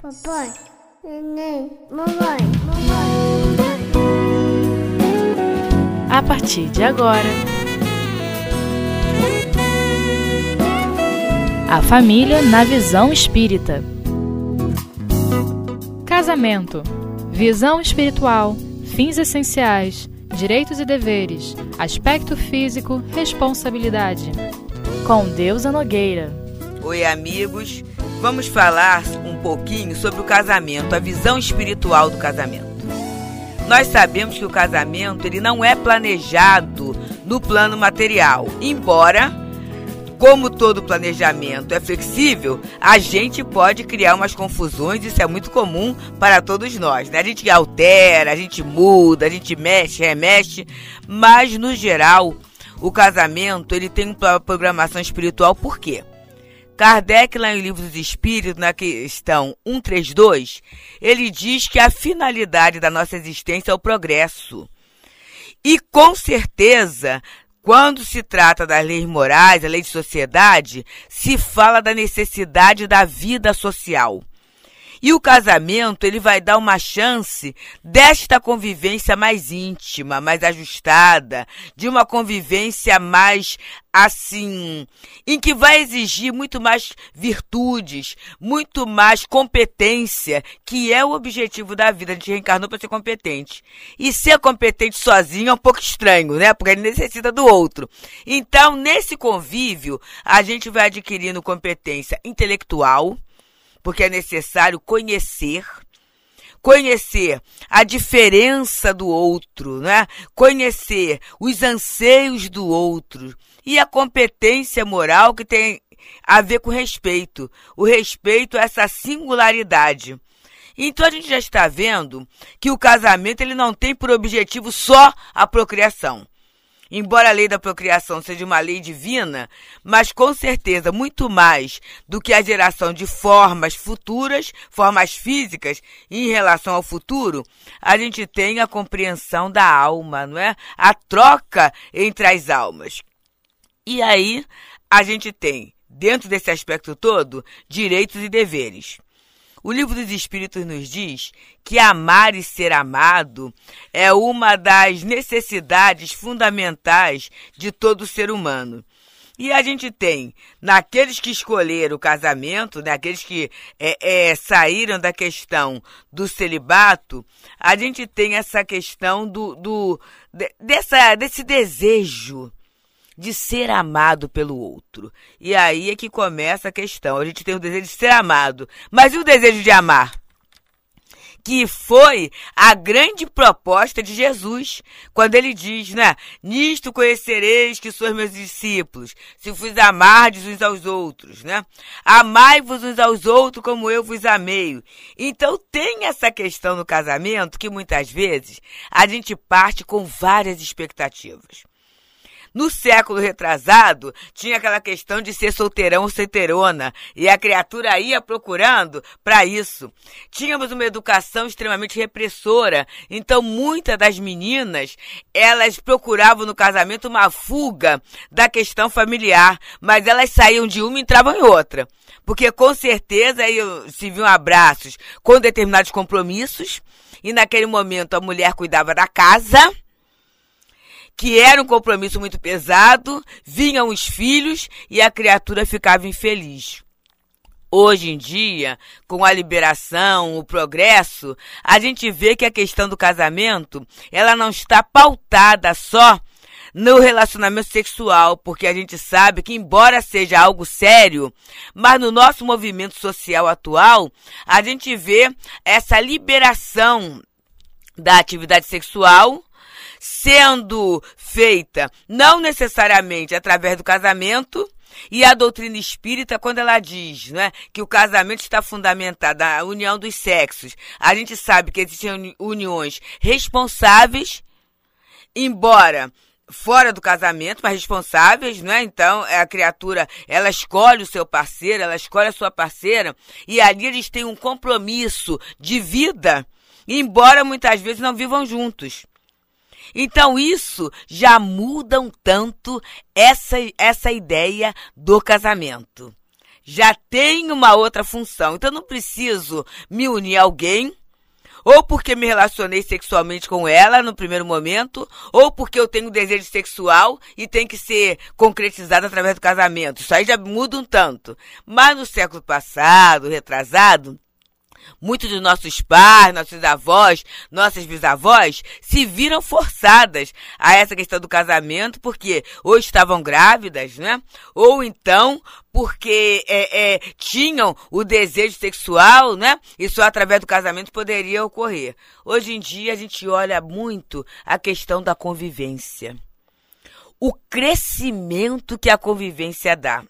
Papai, neném, mamãe, mamãe. A partir de agora, a família na visão espírita. Casamento, visão espiritual, fins essenciais, direitos e deveres, aspecto físico, responsabilidade. Com Deusa Nogueira. Oi, amigos. Vamos falar um pouquinho sobre o casamento, a visão espiritual do casamento. Nós sabemos que o casamento ele não é planejado no plano material, embora como todo planejamento é flexível, a gente pode criar umas confusões, isso é muito comum para todos nós. Né? A gente altera, a gente muda, a gente mexe, remexe, mas no geral, o casamento ele tem uma programação espiritual por quê? Kardec, lá em Livro dos Espíritos, na questão 132, ele diz que a finalidade da nossa existência é o progresso. E com certeza, quando se trata das leis morais, a lei de sociedade, se fala da necessidade da vida social. E o casamento, ele vai dar uma chance desta convivência mais íntima, mais ajustada, de uma convivência mais assim, em que vai exigir muito mais virtudes, muito mais competência, que é o objetivo da vida. A gente reencarnou para ser competente. E ser competente sozinho é um pouco estranho, né? Porque ele necessita do outro. Então, nesse convívio, a gente vai adquirindo competência intelectual, porque é necessário conhecer, conhecer a diferença do outro, né? Conhecer os anseios do outro e a competência moral que tem a ver com respeito. O respeito a essa singularidade. Então a gente já está vendo que o casamento ele não tem por objetivo só a procriação. Embora a lei da procriação seja uma lei divina, mas com certeza muito mais do que a geração de formas futuras, formas físicas em relação ao futuro, a gente tem a compreensão da alma, não é? A troca entre as almas. E aí a gente tem, dentro desse aspecto todo, direitos e deveres. O livro dos Espíritos nos diz que amar e ser amado é uma das necessidades fundamentais de todo ser humano. E a gente tem, naqueles que escolheram o casamento, naqueles né, que é, é, saíram da questão do celibato, a gente tem essa questão do, do dessa, desse desejo de ser amado pelo outro. E aí é que começa a questão. A gente tem o desejo de ser amado, mas e o desejo de amar? que foi a grande proposta de Jesus, quando ele diz, né? Nisto conhecereis que sois meus discípulos, se vos amardes uns aos outros, né? Amai-vos uns aos outros como eu vos amei. Então tem essa questão no casamento que muitas vezes a gente parte com várias expectativas. No século retrasado, tinha aquela questão de ser solteirão ou solteirona, e a criatura ia procurando para isso. Tínhamos uma educação extremamente repressora, então muitas das meninas, elas procuravam no casamento uma fuga da questão familiar, mas elas saíam de uma e entravam em outra. Porque com certeza se viam abraços com determinados compromissos, e naquele momento a mulher cuidava da casa, que era um compromisso muito pesado, vinham os filhos e a criatura ficava infeliz. Hoje em dia, com a liberação, o progresso, a gente vê que a questão do casamento, ela não está pautada só no relacionamento sexual, porque a gente sabe que, embora seja algo sério, mas no nosso movimento social atual, a gente vê essa liberação da atividade sexual sendo feita não necessariamente através do casamento, e a doutrina espírita, quando ela diz né, que o casamento está fundamentado na união dos sexos, a gente sabe que existem uniões responsáveis, embora fora do casamento, mas responsáveis, né? Então, a criatura, ela escolhe o seu parceiro, ela escolhe a sua parceira, e ali eles têm um compromisso de vida, embora muitas vezes não vivam juntos. Então isso já muda um tanto essa, essa ideia do casamento. já tem uma outra função. Então não preciso me unir a alguém ou porque me relacionei sexualmente com ela no primeiro momento, ou porque eu tenho desejo sexual e tem que ser concretizado através do casamento. Isso aí já muda um tanto. Mas no século passado, retrasado, Muitos dos nossos pais, nossos avós, nossas bisavós se viram forçadas a essa questão do casamento porque ou estavam grávidas, né? Ou então porque é, é, tinham o desejo sexual, né? E só através do casamento poderia ocorrer. Hoje em dia a gente olha muito a questão da convivência. O crescimento que a convivência dá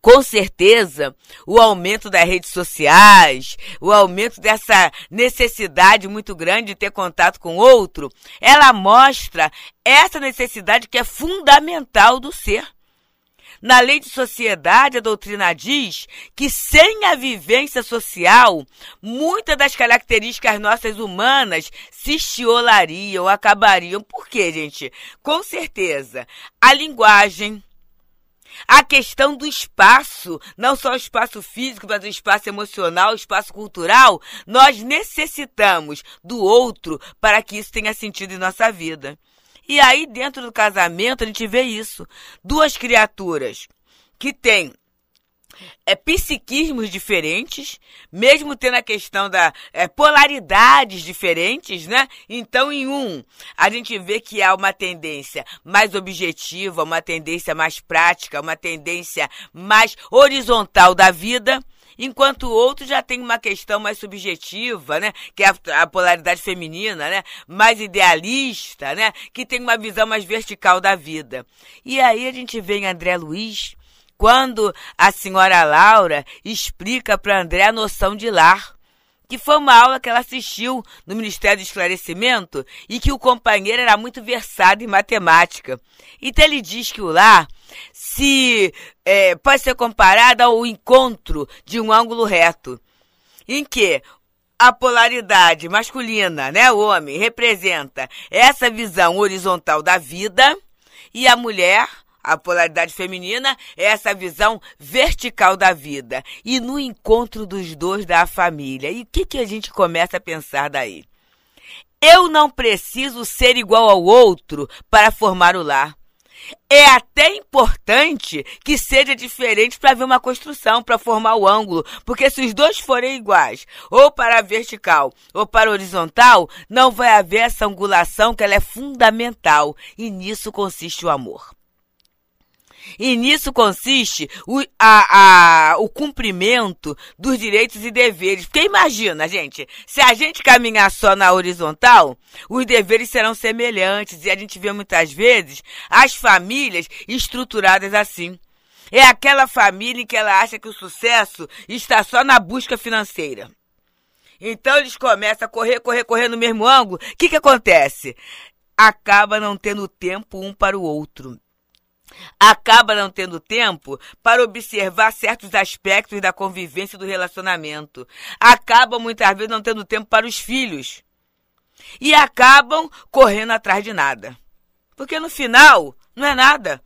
com certeza, o aumento das redes sociais, o aumento dessa necessidade muito grande de ter contato com outro, ela mostra essa necessidade que é fundamental do ser. Na lei de sociedade, a doutrina diz que sem a vivência social, muitas das características nossas humanas se estiolariam, acabariam. Por quê, gente? Com certeza, a linguagem, a questão do espaço, não só o espaço físico, mas o espaço emocional, o espaço cultural, nós necessitamos do outro para que isso tenha sentido em nossa vida. E aí, dentro do casamento, a gente vê isso. Duas criaturas que têm é, psiquismos diferentes, mesmo tendo a questão da é, polaridades diferentes, né? Então, em um, a gente vê que há uma tendência mais objetiva, uma tendência mais prática, uma tendência mais horizontal da vida enquanto o outro já tem uma questão mais subjetiva, né, que é a, polaridade feminina, né, mais idealista, né, que tem uma visão mais vertical da vida. E aí a gente vê em André Luiz quando a senhora Laura explica para André a noção de lar, que foi uma aula que ela assistiu no Ministério do Esclarecimento e que o companheiro era muito versado em matemática. Então ele diz que o lar se é, pode ser comparado ao encontro de um ângulo reto, em que a polaridade masculina, né, o homem, representa essa visão horizontal da vida e a mulher a polaridade feminina é essa visão vertical da vida. E no encontro dos dois da família. E o que, que a gente começa a pensar daí? Eu não preciso ser igual ao outro para formar o lar. É até importante que seja diferente para ver uma construção, para formar o ângulo, porque se os dois forem iguais, ou para a vertical ou para a horizontal, não vai haver essa angulação que ela é fundamental, e nisso consiste o amor. E nisso consiste o, a, a, o cumprimento dos direitos e deveres. Porque imagina, gente, se a gente caminhar só na horizontal, os deveres serão semelhantes. E a gente vê muitas vezes as famílias estruturadas assim. É aquela família em que ela acha que o sucesso está só na busca financeira. Então eles começam a correr, correr, correr no mesmo ângulo. O que, que acontece? Acaba não tendo tempo um para o outro acaba não tendo tempo para observar certos aspectos da convivência do relacionamento. Acaba muitas vezes não tendo tempo para os filhos. E acabam correndo atrás de nada. Porque no final, não é nada.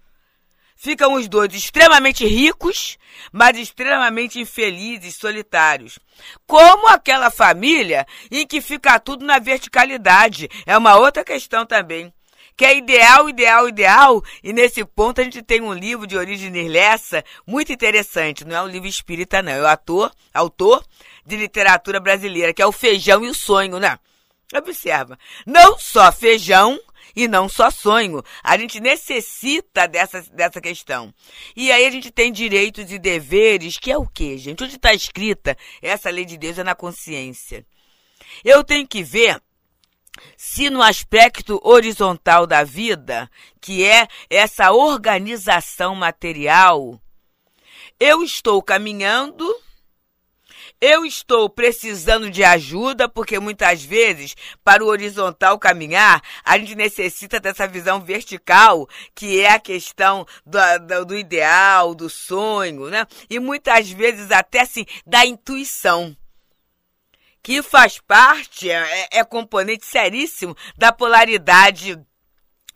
Ficam os dois extremamente ricos, mas extremamente infelizes, solitários. Como aquela família em que fica tudo na verticalidade. É uma outra questão também que é ideal, ideal, ideal. E nesse ponto a gente tem um livro de origem Nirlessa muito interessante. Não é um livro espírita, não. É o ator, autor de literatura brasileira, que é o Feijão e o Sonho, né? Observa. Não só feijão e não só sonho. A gente necessita dessa, dessa questão. E aí a gente tem direitos e deveres, que é o quê, gente? Onde está escrita essa lei de Deus é na consciência. Eu tenho que ver se no aspecto horizontal da vida, que é essa organização material, eu estou caminhando, eu estou precisando de ajuda, porque muitas vezes, para o horizontal caminhar, a gente necessita dessa visão vertical, que é a questão do, do, do ideal, do sonho, né? E muitas vezes até assim, da intuição que faz parte, é, é componente seríssimo da polaridade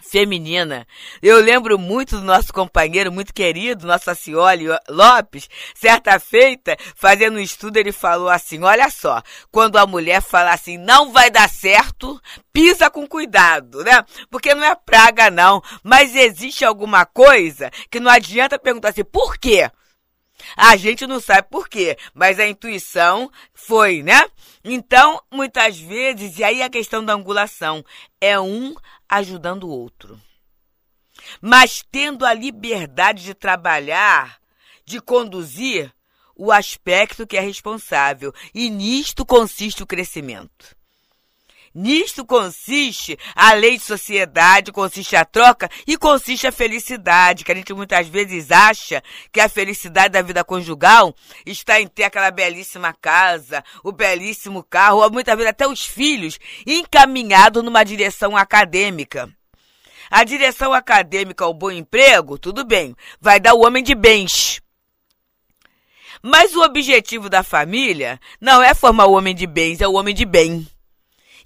feminina. Eu lembro muito do nosso companheiro, muito querido, nosso Acioli Lopes, certa feita, fazendo um estudo, ele falou assim: olha só, quando a mulher fala assim, não vai dar certo, pisa com cuidado, né? Porque não é praga, não. Mas existe alguma coisa que não adianta perguntar assim, por quê? A gente não sabe por quê, mas a intuição foi, né? Então, muitas vezes, e aí a questão da angulação, é um ajudando o outro. Mas tendo a liberdade de trabalhar, de conduzir o aspecto que é responsável. E nisto consiste o crescimento. Nisto consiste a lei de sociedade, consiste a troca e consiste a felicidade, que a gente muitas vezes acha que a felicidade da vida conjugal está em ter aquela belíssima casa, o belíssimo carro, ou muitas vezes até os filhos encaminhados numa direção acadêmica. A direção acadêmica ao bom emprego, tudo bem, vai dar o homem de bens. Mas o objetivo da família não é formar o homem de bens, é o homem de bem.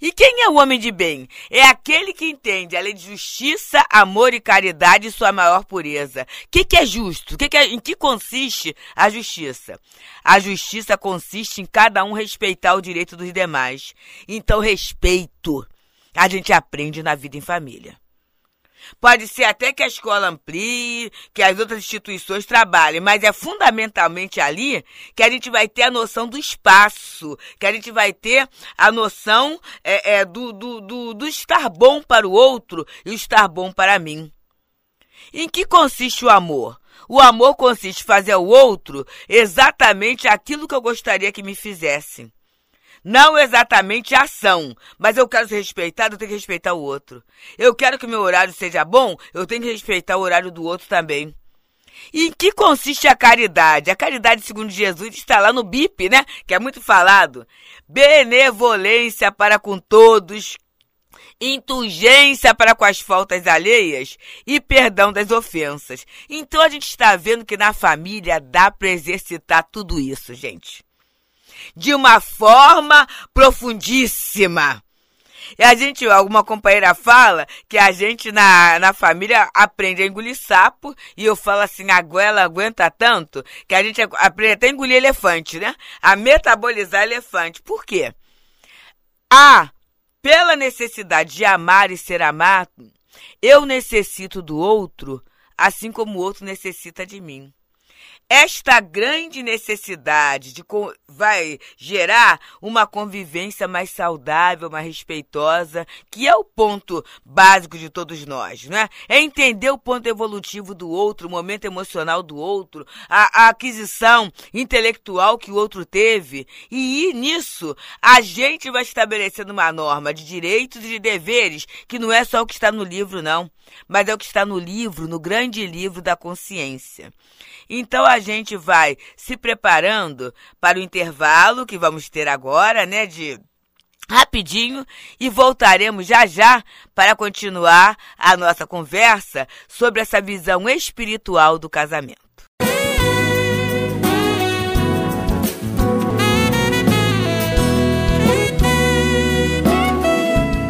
E quem é o homem de bem? É aquele que entende a lei de justiça, amor e caridade em sua maior pureza. O que, que, é justo? Que que é, em que consiste a justiça? A justiça consiste em cada um respeitar o direito dos demais. Então, respeito a gente aprende na vida em família. Pode ser até que a escola amplie, que as outras instituições trabalhem, mas é fundamentalmente ali que a gente vai ter a noção do espaço, que a gente vai ter a noção é, é, do, do, do, do estar bom para o outro e o estar bom para mim. Em que consiste o amor? O amor consiste em fazer ao outro exatamente aquilo que eu gostaria que me fizessem. Não exatamente a ação, mas eu quero ser respeitado, eu tenho que respeitar o outro. Eu quero que meu horário seja bom, eu tenho que respeitar o horário do outro também. E em que consiste a caridade? A caridade, segundo Jesus, está lá no BIP, né? Que é muito falado. Benevolência para com todos, indulgência para com as faltas alheias e perdão das ofensas. Então a gente está vendo que na família dá para exercitar tudo isso, gente de uma forma profundíssima. E a gente, alguma companheira fala que a gente na, na família aprende a engolir sapo, e eu falo assim, a goela aguenta tanto, que a gente aprende até a engolir elefante, né? A metabolizar elefante. Por quê? A, pela necessidade de amar e ser amado, eu necessito do outro, assim como o outro necessita de mim. Esta grande necessidade de vai gerar uma convivência mais saudável, mais respeitosa, que é o ponto básico de todos nós, né? É entender o ponto evolutivo do outro, o momento emocional do outro, a, a aquisição intelectual que o outro teve, e nisso a gente vai estabelecendo uma norma de direitos e de deveres que não é só o que está no livro, não, mas é o que está no livro, no grande livro da consciência. Então a gente vai se preparando para o intervalo que vamos ter agora, né, de rapidinho e voltaremos já já para continuar a nossa conversa sobre essa visão espiritual do casamento.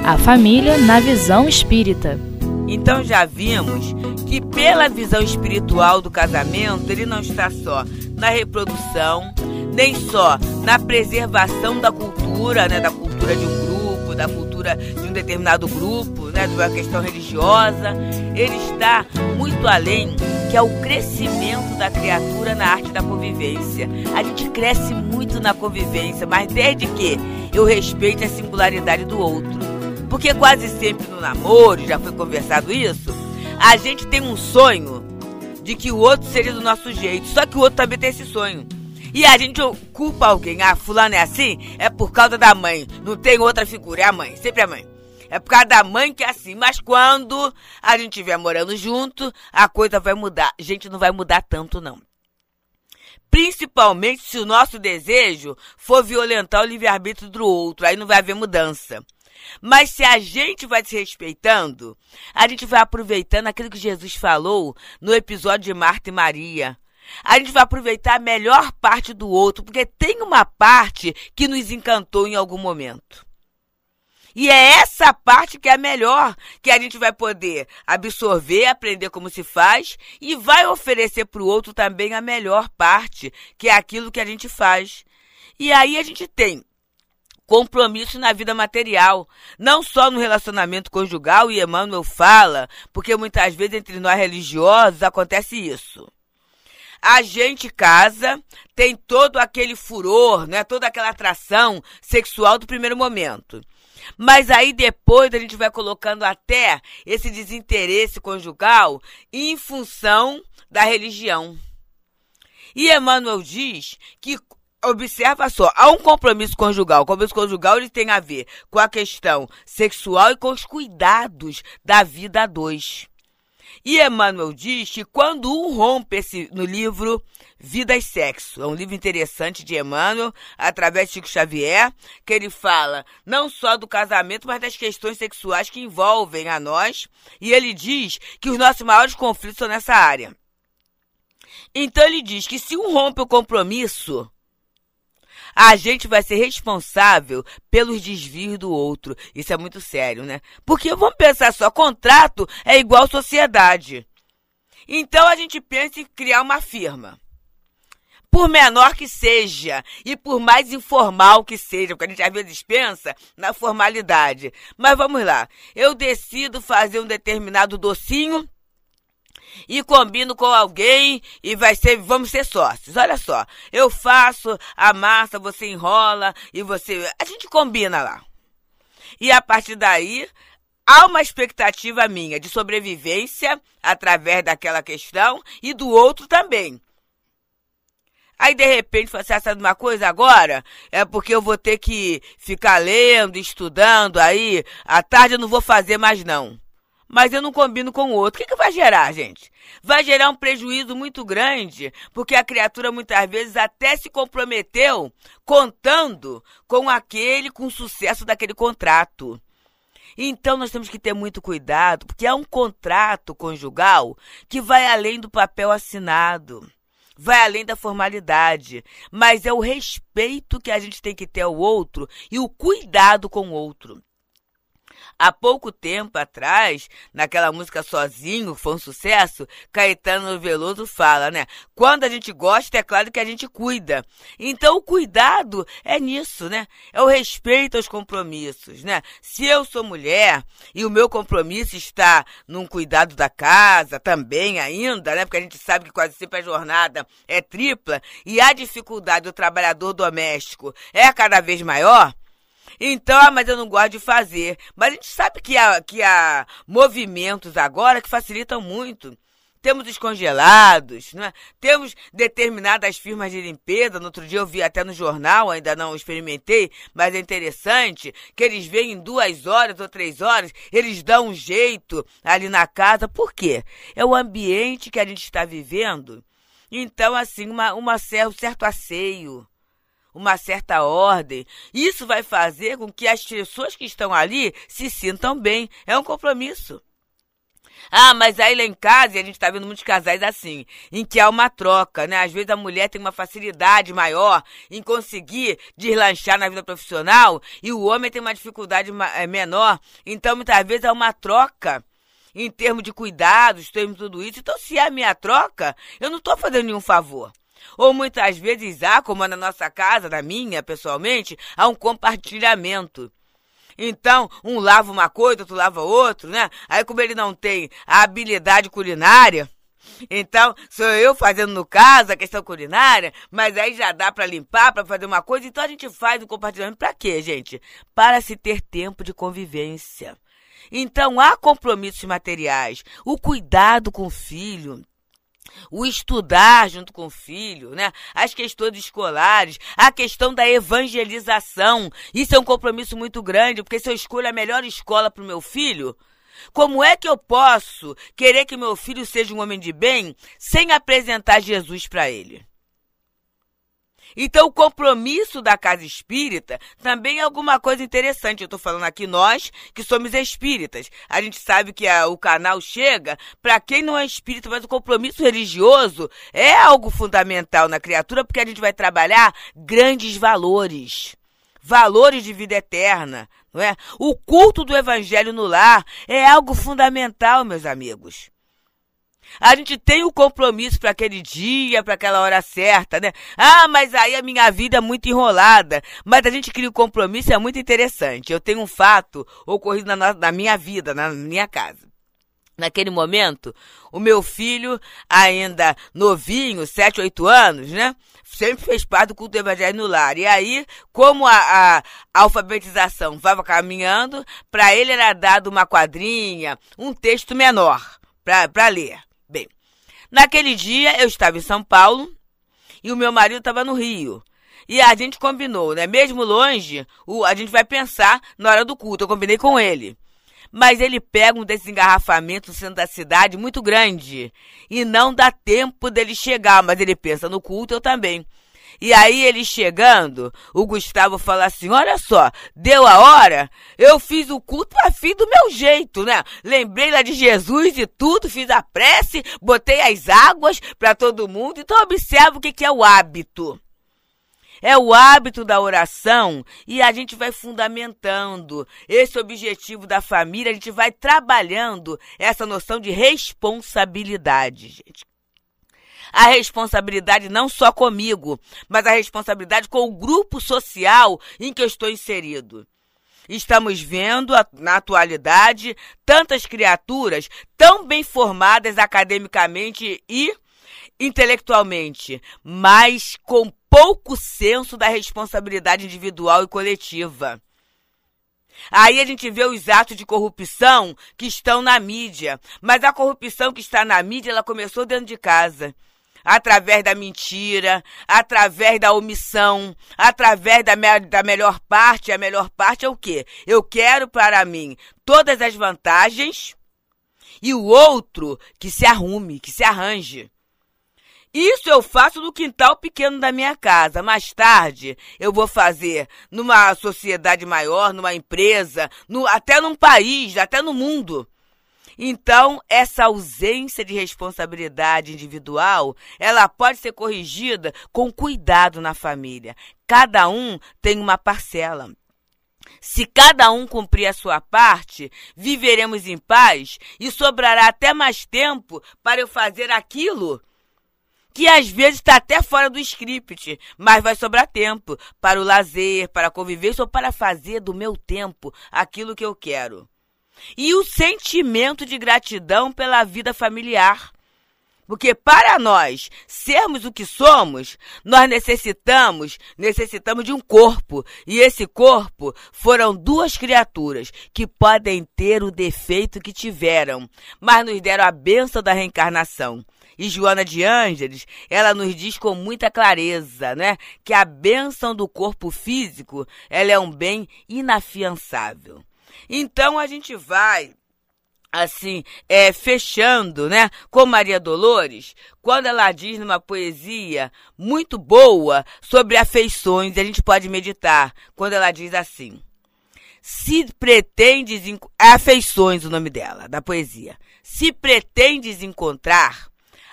A família na visão espírita. Então já vimos que pela visão espiritual do casamento, ele não está só na reprodução, nem só na preservação da cultura, né, da cultura de um grupo, da cultura de um determinado grupo, né, de uma questão religiosa, ele está muito além, que é o crescimento da criatura na arte da convivência. A gente cresce muito na convivência, mas desde que eu respeite a singularidade do outro. Porque quase sempre no namoro, já foi conversado isso, a gente tem um sonho de que o outro seja do nosso jeito, só que o outro também tem esse sonho. E a gente culpa alguém, ah, fulano é assim, é por causa da mãe. Não tem outra figura, é a mãe, sempre a mãe. É por causa da mãe que é assim. Mas quando a gente estiver morando junto, a coisa vai mudar. A gente não vai mudar tanto, não. Principalmente se o nosso desejo for violentar o livre-arbítrio do outro. Aí não vai haver mudança. Mas se a gente vai se respeitando, a gente vai aproveitando aquilo que Jesus falou no episódio de Marta e Maria. A gente vai aproveitar a melhor parte do outro, porque tem uma parte que nos encantou em algum momento. E é essa parte que é a melhor, que a gente vai poder absorver, aprender como se faz e vai oferecer para o outro também a melhor parte, que é aquilo que a gente faz. E aí a gente tem compromisso na vida material, não só no relacionamento conjugal, e Emmanuel fala, porque muitas vezes entre nós religiosos acontece isso. A gente casa, tem todo aquele furor, né, toda aquela atração sexual do primeiro momento. Mas aí depois a gente vai colocando até esse desinteresse conjugal em função da religião. E Emmanuel diz que Observa só, há um compromisso conjugal. O compromisso conjugal ele tem a ver com a questão sexual e com os cuidados da vida a dois. E Emmanuel diz que quando um rompe esse, no livro Vida e Sexo, é um livro interessante de Emmanuel, através de Chico Xavier, que ele fala não só do casamento, mas das questões sexuais que envolvem a nós. E ele diz que os nossos maiores conflitos são nessa área. Então ele diz que se um rompe o compromisso, a gente vai ser responsável pelos desvios do outro. Isso é muito sério, né? Porque vamos pensar só, contrato é igual sociedade. Então a gente pensa em criar uma firma. Por menor que seja e por mais informal que seja, porque a gente às vezes pensa na formalidade. Mas vamos lá. Eu decido fazer um determinado docinho e combino com alguém e vai ser, vamos ser sócios. Olha só, eu faço a massa, você enrola e você, a gente combina lá. E a partir daí, há uma expectativa minha de sobrevivência através daquela questão e do outro também. Aí de repente você assim, sabe uma coisa agora? É porque eu vou ter que ficar lendo, estudando aí, à tarde eu não vou fazer mais não mas eu não combino com o outro. O que, que vai gerar, gente? Vai gerar um prejuízo muito grande, porque a criatura muitas vezes até se comprometeu contando com aquele, com o sucesso daquele contrato. Então nós temos que ter muito cuidado, porque é um contrato conjugal que vai além do papel assinado vai além da formalidade, mas é o respeito que a gente tem que ter ao outro e o cuidado com o outro. Há pouco tempo atrás, naquela música Sozinho, que foi um sucesso, Caetano Veloso fala, né? Quando a gente gosta, é claro que a gente cuida. Então, o cuidado é nisso, né? É o respeito aos compromissos, né? Se eu sou mulher e o meu compromisso está num cuidado da casa também ainda, né? Porque a gente sabe que quase sempre a jornada é tripla e a dificuldade do trabalhador doméstico é cada vez maior, então, ah, mas eu não gosto de fazer. Mas a gente sabe que há, que há movimentos agora que facilitam muito. Temos os congelados, né? temos determinadas firmas de limpeza. No outro dia eu vi até no jornal, ainda não experimentei, mas é interessante que eles vêm em duas horas ou três horas, eles dão um jeito ali na casa. Por quê? É o ambiente que a gente está vivendo. Então, assim, uma, uma, um certo asseio uma certa ordem. Isso vai fazer com que as pessoas que estão ali se sintam bem. É um compromisso. Ah, mas aí lá em casa, e a gente está vendo muitos casais assim, em que há uma troca, né? Às vezes a mulher tem uma facilidade maior em conseguir deslanchar na vida profissional e o homem tem uma dificuldade eh, menor. Então, muitas vezes há uma troca em termos de cuidados, em termos de tudo isso. Então, se é a minha troca, eu não estou fazendo nenhum favor. Ou muitas vezes há, como na nossa casa, na minha, pessoalmente, há um compartilhamento. Então, um lava uma coisa, outro lava outro, né? Aí, como ele não tem a habilidade culinária, então, sou eu fazendo no caso a questão culinária, mas aí já dá para limpar, para fazer uma coisa, então a gente faz o compartilhamento para quê, gente? Para se ter tempo de convivência. Então, há compromissos materiais, o cuidado com o filho, o estudar junto com o filho, né? As questões escolares, a questão da evangelização. Isso é um compromisso muito grande, porque se eu escolho a melhor escola para o meu filho, como é que eu posso querer que meu filho seja um homem de bem sem apresentar Jesus para ele? Então, o compromisso da casa espírita também é alguma coisa interessante. Eu estou falando aqui nós que somos espíritas. A gente sabe que a, o canal chega para quem não é espírita, mas o compromisso religioso é algo fundamental na criatura, porque a gente vai trabalhar grandes valores valores de vida eterna, não é? O culto do evangelho no lar é algo fundamental, meus amigos. A gente tem o compromisso para aquele dia, para aquela hora certa, né? Ah, mas aí a minha vida é muito enrolada. Mas a gente cria o compromisso, é muito interessante. Eu tenho um fato ocorrido na, na minha vida, na minha casa. Naquele momento, o meu filho, ainda novinho, 7, 8 anos, né? Sempre fez parte do culto do evangelho no lar. E aí, como a, a alfabetização estava caminhando, para ele era dado uma quadrinha, um texto menor para ler. Naquele dia eu estava em São Paulo e o meu marido estava no Rio. E a gente combinou, né? Mesmo longe, o, a gente vai pensar na hora do culto. Eu combinei com ele mas ele pega um desengarrafamento no centro da cidade muito grande e não dá tempo dele chegar, mas ele pensa no culto, eu também. E aí ele chegando, o Gustavo fala assim: olha só, deu a hora, eu fiz o culto a fim do meu jeito, né? Lembrei lá de Jesus e tudo, fiz a prece, botei as águas para todo mundo. Então observa o que é o hábito. É o hábito da oração e a gente vai fundamentando esse objetivo da família, a gente vai trabalhando essa noção de responsabilidade, gente. A responsabilidade não só comigo, mas a responsabilidade com o grupo social em que eu estou inserido. Estamos vendo na atualidade tantas criaturas tão bem formadas academicamente e intelectualmente, mas com pouco senso da responsabilidade individual e coletiva. Aí a gente vê os atos de corrupção que estão na mídia, mas a corrupção que está na mídia, ela começou dentro de casa. Através da mentira, através da omissão, através da, me da melhor parte. A melhor parte é o quê? Eu quero para mim todas as vantagens e o outro que se arrume, que se arranje. Isso eu faço no quintal pequeno da minha casa. Mais tarde, eu vou fazer numa sociedade maior, numa empresa, no, até num país, até no mundo. Então, essa ausência de responsabilidade individual, ela pode ser corrigida com cuidado na família. Cada um tem uma parcela. Se cada um cumprir a sua parte, viveremos em paz e sobrará até mais tempo para eu fazer aquilo que às vezes está até fora do script, mas vai sobrar tempo para o lazer, para a convivência ou para fazer do meu tempo aquilo que eu quero. E o sentimento de gratidão pela vida familiar. Porque para nós sermos o que somos, nós necessitamos, necessitamos de um corpo. E esse corpo foram duas criaturas que podem ter o defeito que tiveram, mas nos deram a benção da reencarnação. E Joana de Ângeles, ela nos diz com muita clareza, né, que a bênção do corpo físico, ela é um bem inafiançável. Então a gente vai assim, é, fechando, né, com Maria Dolores, quando ela diz numa poesia muito boa sobre afeições, a gente pode meditar, quando ela diz assim: Se pretendes é afeições o nome dela, da poesia. Se pretendes encontrar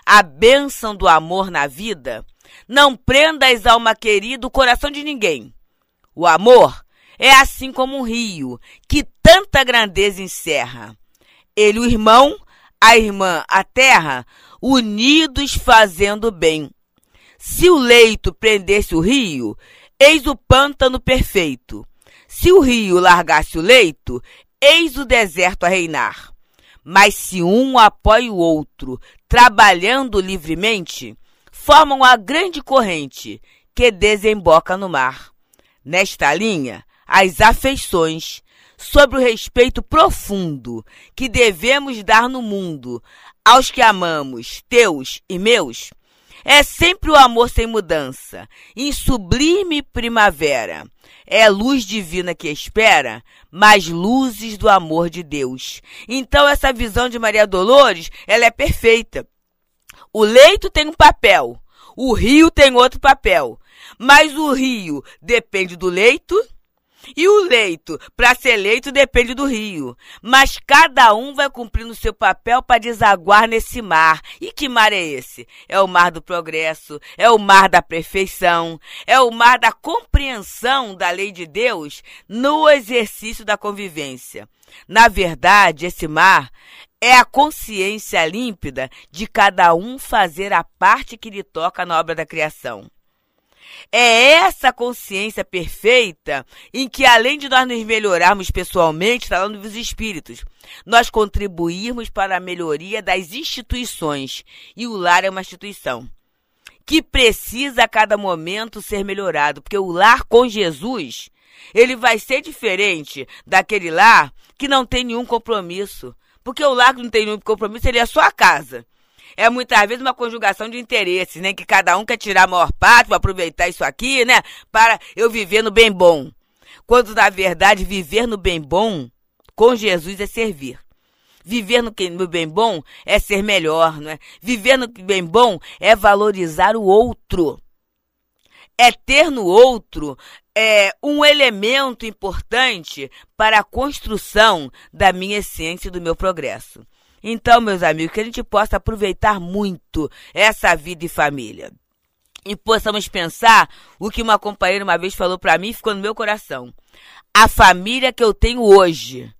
a bênção do amor na vida, não prendas, alma querida, o coração de ninguém. O amor é assim como um rio, que tanta grandeza encerra. Ele, o irmão, a irmã, a terra, unidos fazendo bem. Se o leito prendesse o rio, eis o pântano perfeito. Se o rio largasse o leito, eis o deserto a reinar. Mas se um apoia o outro, trabalhando livremente, formam a grande corrente que desemboca no mar. Nesta linha, as afeições, sobre o respeito profundo que devemos dar no mundo aos que amamos, teus e meus, é sempre o amor sem mudança, em sublime primavera. É luz divina que espera, mas luzes do amor de Deus. Então essa visão de Maria Dolores, ela é perfeita. O leito tem um papel, o rio tem outro papel, mas o rio depende do leito E o leito, para ser leito, depende do rio. Mas cada um vai cumprindo seu papel para desaguar nesse mar. E que mar é esse? É o mar do progresso, é o mar da perfeição, é o mar da compreensão da lei de Deus no exercício da convivência. Na verdade, esse mar é a consciência límpida de cada um fazer a parte que lhe toca na obra da criação. É essa consciência perfeita em que, além de nós nos melhorarmos pessoalmente, falando dos espíritos, nós contribuirmos para a melhoria das instituições. E o lar é uma instituição que precisa a cada momento ser melhorado, porque o lar com Jesus, ele vai ser diferente daquele lar que não tem nenhum compromisso. Porque o lar que não tem nenhum compromisso, ele é a sua casa é muitas vezes uma conjugação de interesses, né? Que cada um quer tirar a maior parte para aproveitar isso aqui, né? Para eu viver no bem bom. Quando, na verdade, viver no bem bom com Jesus é servir. Viver no, no bem bom é ser melhor, não é? Viver no bem bom é valorizar o outro. É ter no outro é, um elemento importante para a construção da minha essência e do meu progresso. Então, meus amigos, que a gente possa aproveitar muito essa vida e família. E possamos pensar o que uma companheira uma vez falou para mim e ficou no meu coração. A família que eu tenho hoje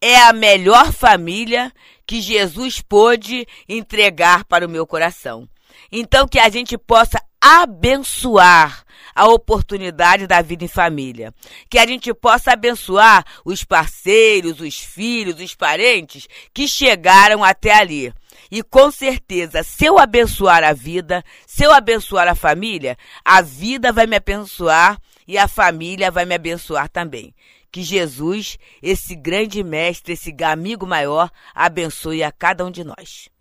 é a melhor família que Jesus pôde entregar para o meu coração. Então, que a gente possa abençoar a oportunidade da vida em família. Que a gente possa abençoar os parceiros, os filhos, os parentes que chegaram até ali. E com certeza, se eu abençoar a vida, se eu abençoar a família, a vida vai me abençoar e a família vai me abençoar também. Que Jesus, esse grande mestre, esse amigo maior, abençoe a cada um de nós.